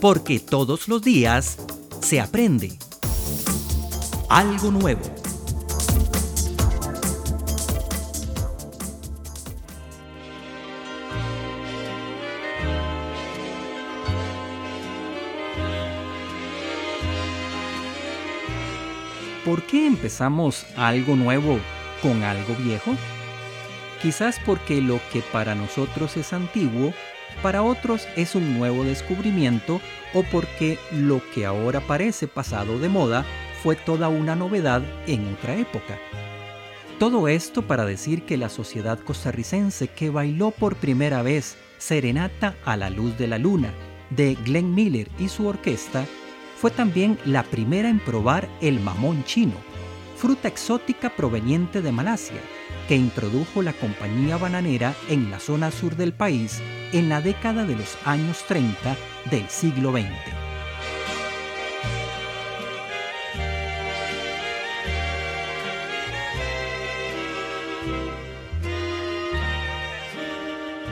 porque todos los días se aprende algo nuevo. ¿Por qué empezamos algo nuevo con algo viejo? Quizás porque lo que para nosotros es antiguo, para otros es un nuevo descubrimiento o porque lo que ahora parece pasado de moda fue toda una novedad en otra época. Todo esto para decir que la sociedad costarricense que bailó por primera vez Serenata a la luz de la luna de Glenn Miller y su orquesta fue también la primera en probar el mamón chino, fruta exótica proveniente de Malasia, que introdujo la compañía bananera en la zona sur del país en la década de los años 30 del siglo XX.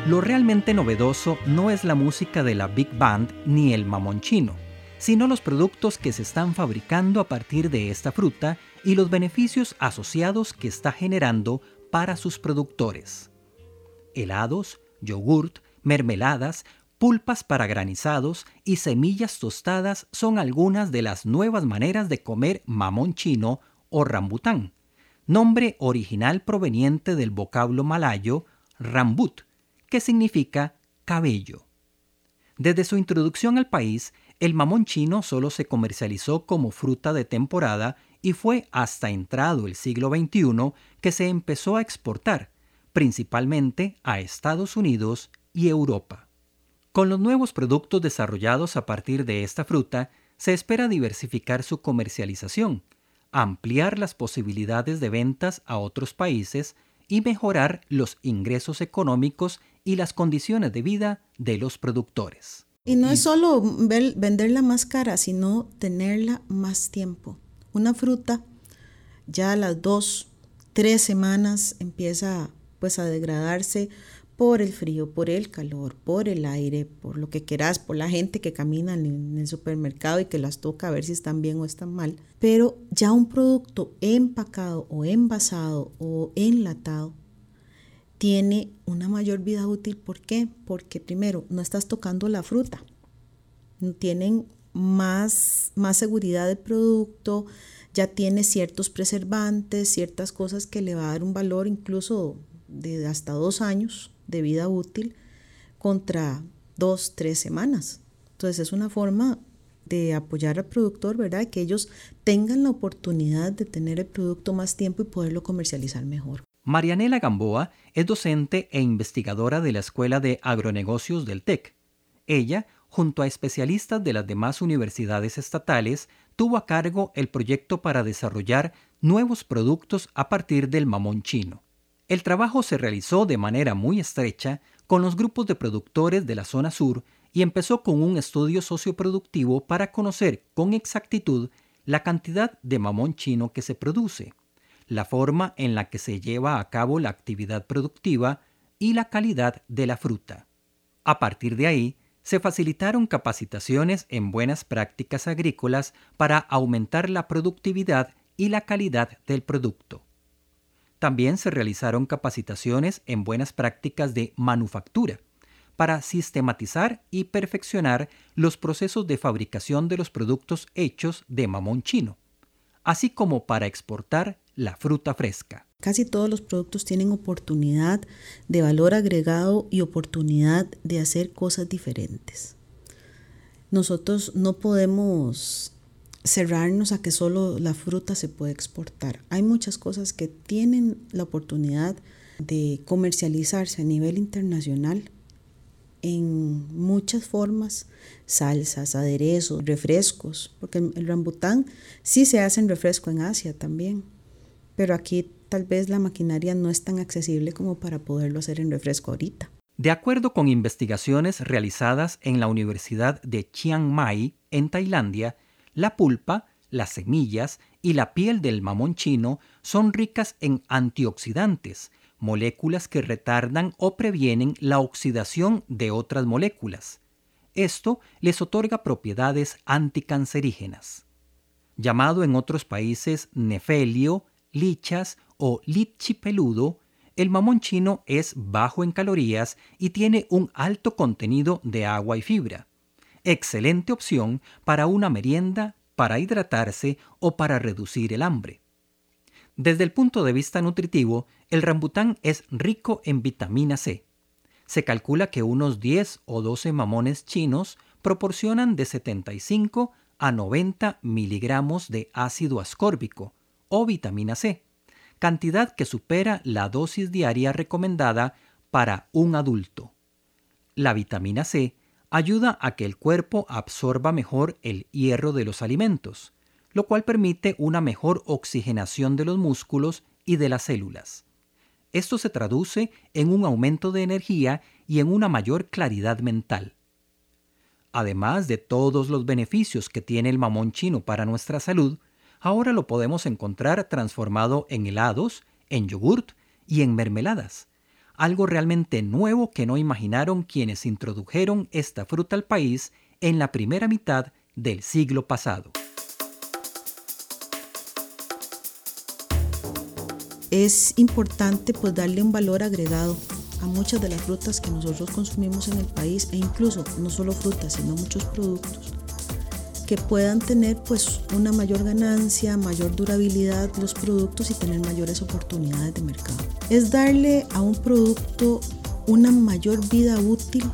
Lo realmente novedoso no es la música de la Big Band ni el mamón chino, sino los productos que se están fabricando a partir de esta fruta y los beneficios asociados que está generando para sus productores. Helados, yogurt, mermeladas, pulpas para granizados y semillas tostadas son algunas de las nuevas maneras de comer mamón chino o rambután, nombre original proveniente del vocablo malayo rambut, que significa cabello. Desde su introducción al país, el mamón chino solo se comercializó como fruta de temporada y fue hasta entrado el siglo XXI que se empezó a exportar, principalmente a Estados Unidos y Europa. Con los nuevos productos desarrollados a partir de esta fruta, se espera diversificar su comercialización, ampliar las posibilidades de ventas a otros países y mejorar los ingresos económicos y las condiciones de vida de los productores. Y no es solo venderla más cara, sino tenerla más tiempo. Una fruta ya a las dos, tres semanas empieza pues a degradarse por el frío, por el calor, por el aire, por lo que quieras, por la gente que camina en el supermercado y que las toca a ver si están bien o están mal. Pero ya un producto empacado o envasado o enlatado tiene una mayor vida útil. ¿Por qué? Porque primero, no estás tocando la fruta. Tienen más, más seguridad de producto, ya tiene ciertos preservantes, ciertas cosas que le va a dar un valor incluso de hasta dos años de vida útil contra dos, tres semanas. Entonces es una forma de apoyar al productor, ¿verdad? Que ellos tengan la oportunidad de tener el producto más tiempo y poderlo comercializar mejor. Marianela Gamboa es docente e investigadora de la Escuela de Agronegocios del TEC. Ella, junto a especialistas de las demás universidades estatales, tuvo a cargo el proyecto para desarrollar nuevos productos a partir del mamón chino. El trabajo se realizó de manera muy estrecha con los grupos de productores de la zona sur y empezó con un estudio socioproductivo para conocer con exactitud la cantidad de mamón chino que se produce la forma en la que se lleva a cabo la actividad productiva y la calidad de la fruta. A partir de ahí, se facilitaron capacitaciones en buenas prácticas agrícolas para aumentar la productividad y la calidad del producto. También se realizaron capacitaciones en buenas prácticas de manufactura para sistematizar y perfeccionar los procesos de fabricación de los productos hechos de mamón chino, así como para exportar la fruta fresca. Casi todos los productos tienen oportunidad de valor agregado y oportunidad de hacer cosas diferentes. Nosotros no podemos cerrarnos a que solo la fruta se puede exportar. Hay muchas cosas que tienen la oportunidad de comercializarse a nivel internacional en muchas formas, salsas, aderezos, refrescos, porque el rambután sí se hace en refresco en Asia también pero aquí tal vez la maquinaria no es tan accesible como para poderlo hacer en refresco ahorita. De acuerdo con investigaciones realizadas en la Universidad de Chiang Mai, en Tailandia, la pulpa, las semillas y la piel del mamón chino son ricas en antioxidantes, moléculas que retardan o previenen la oxidación de otras moléculas. Esto les otorga propiedades anticancerígenas. Llamado en otros países nefelio, lichas o litchi peludo, el mamón chino es bajo en calorías y tiene un alto contenido de agua y fibra. Excelente opción para una merienda, para hidratarse o para reducir el hambre. Desde el punto de vista nutritivo, el rambután es rico en vitamina C. Se calcula que unos 10 o 12 mamones chinos proporcionan de 75 a 90 miligramos de ácido ascórbico o vitamina C cantidad que supera la dosis diaria recomendada para un adulto. La vitamina C ayuda a que el cuerpo absorba mejor el hierro de los alimentos, lo cual permite una mejor oxigenación de los músculos y de las células. Esto se traduce en un aumento de energía y en una mayor claridad mental. Además de todos los beneficios que tiene el mamón chino para nuestra salud, ahora lo podemos encontrar transformado en helados, en yogurt y en mermeladas. Algo realmente nuevo que no imaginaron quienes introdujeron esta fruta al país en la primera mitad del siglo pasado. Es importante pues darle un valor agregado a muchas de las frutas que nosotros consumimos en el país e incluso no solo frutas sino muchos productos que puedan tener pues una mayor ganancia, mayor durabilidad los productos y tener mayores oportunidades de mercado. Es darle a un producto una mayor vida útil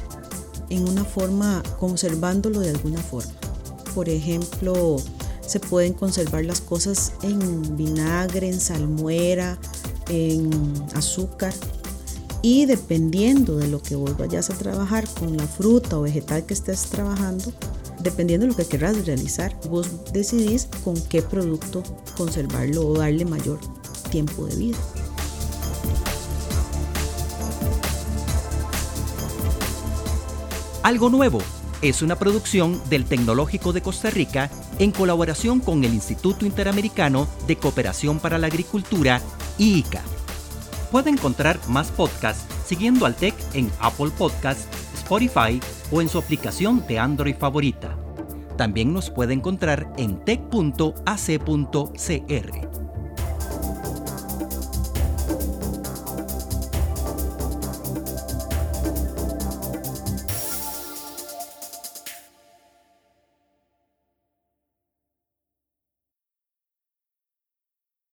en una forma, conservándolo de alguna forma. Por ejemplo, se pueden conservar las cosas en vinagre, en salmuera, en azúcar. Y dependiendo de lo que vos vayas a trabajar con la fruta o vegetal que estés trabajando, dependiendo de lo que quieras realizar, vos decidís con qué producto conservarlo o darle mayor tiempo de vida. Algo nuevo es una producción del Tecnológico de Costa Rica en colaboración con el Instituto Interamericano de Cooperación para la Agricultura, IICA. Puede encontrar más podcasts siguiendo al TEC en Apple Podcasts, Spotify o en su aplicación de Android favorita. También nos puede encontrar en tech.ac.cr.